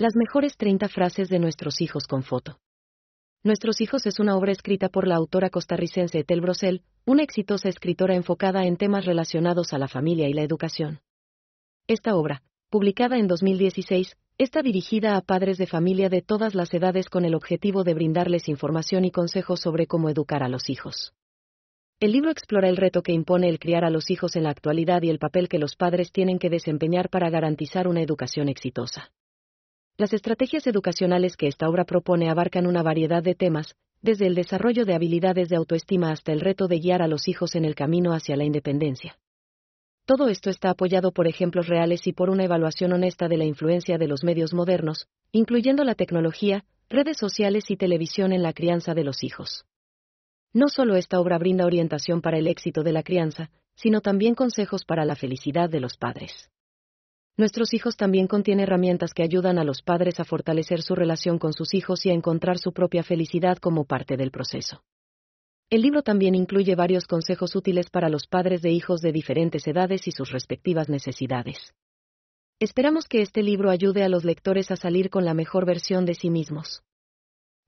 Las mejores 30 frases de nuestros hijos con foto. Nuestros hijos es una obra escrita por la autora costarricense Etel Brosel, una exitosa escritora enfocada en temas relacionados a la familia y la educación. Esta obra, publicada en 2016, está dirigida a padres de familia de todas las edades con el objetivo de brindarles información y consejos sobre cómo educar a los hijos. El libro explora el reto que impone el criar a los hijos en la actualidad y el papel que los padres tienen que desempeñar para garantizar una educación exitosa. Las estrategias educacionales que esta obra propone abarcan una variedad de temas, desde el desarrollo de habilidades de autoestima hasta el reto de guiar a los hijos en el camino hacia la independencia. Todo esto está apoyado por ejemplos reales y por una evaluación honesta de la influencia de los medios modernos, incluyendo la tecnología, redes sociales y televisión en la crianza de los hijos. No solo esta obra brinda orientación para el éxito de la crianza, sino también consejos para la felicidad de los padres. Nuestros hijos también contiene herramientas que ayudan a los padres a fortalecer su relación con sus hijos y a encontrar su propia felicidad como parte del proceso. El libro también incluye varios consejos útiles para los padres de hijos de diferentes edades y sus respectivas necesidades. Esperamos que este libro ayude a los lectores a salir con la mejor versión de sí mismos.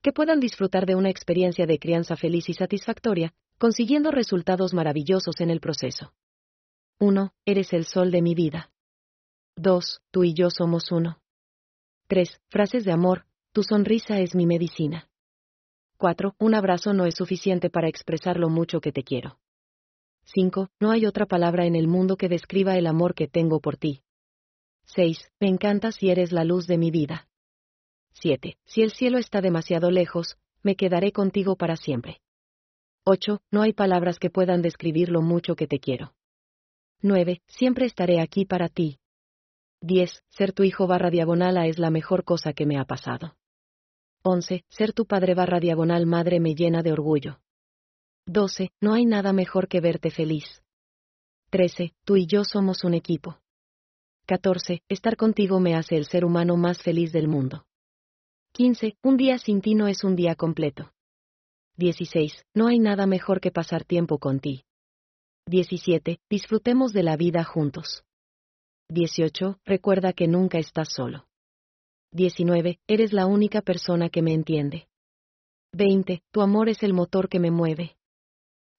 Que puedan disfrutar de una experiencia de crianza feliz y satisfactoria, consiguiendo resultados maravillosos en el proceso. 1. Eres el sol de mi vida. 2. Tú y yo somos uno. 3. Frases de amor, tu sonrisa es mi medicina. 4. Un abrazo no es suficiente para expresar lo mucho que te quiero. 5. No hay otra palabra en el mundo que describa el amor que tengo por ti. 6. Me encantas y eres la luz de mi vida. 7. Si el cielo está demasiado lejos, me quedaré contigo para siempre. 8. No hay palabras que puedan describir lo mucho que te quiero. 9. Siempre estaré aquí para ti. 10. Ser tu hijo barra diagonal A es la mejor cosa que me ha pasado. 11. Ser tu padre barra diagonal madre me llena de orgullo. 12. No hay nada mejor que verte feliz. 13. Tú y yo somos un equipo. 14. Estar contigo me hace el ser humano más feliz del mundo. 15. Un día sin ti no es un día completo. 16. No hay nada mejor que pasar tiempo con ti. 17. Disfrutemos de la vida juntos. 18. Recuerda que nunca estás solo. 19. Eres la única persona que me entiende. 20. Tu amor es el motor que me mueve.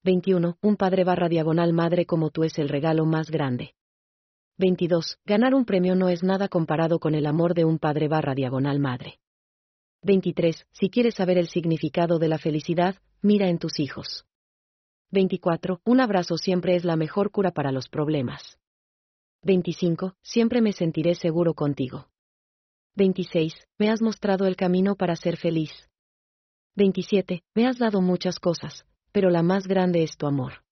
21. Un padre barra diagonal madre como tú es el regalo más grande. 22. Ganar un premio no es nada comparado con el amor de un padre barra diagonal madre. 23. Si quieres saber el significado de la felicidad, mira en tus hijos. 24. Un abrazo siempre es la mejor cura para los problemas. 25. Siempre me sentiré seguro contigo. 26. Me has mostrado el camino para ser feliz. 27. Me has dado muchas cosas, pero la más grande es tu amor.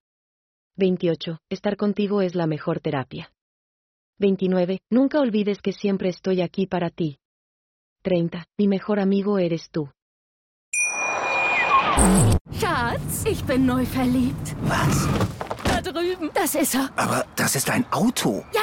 28. Estar contigo es la mejor terapia. 29. Nunca olvides que siempre estoy aquí para ti. 30. Mi mejor amigo eres tú. Schatz, ich bin neu verliebt. Was? Da drüben. Das ist er. Aber das ist ein Auto. Ja.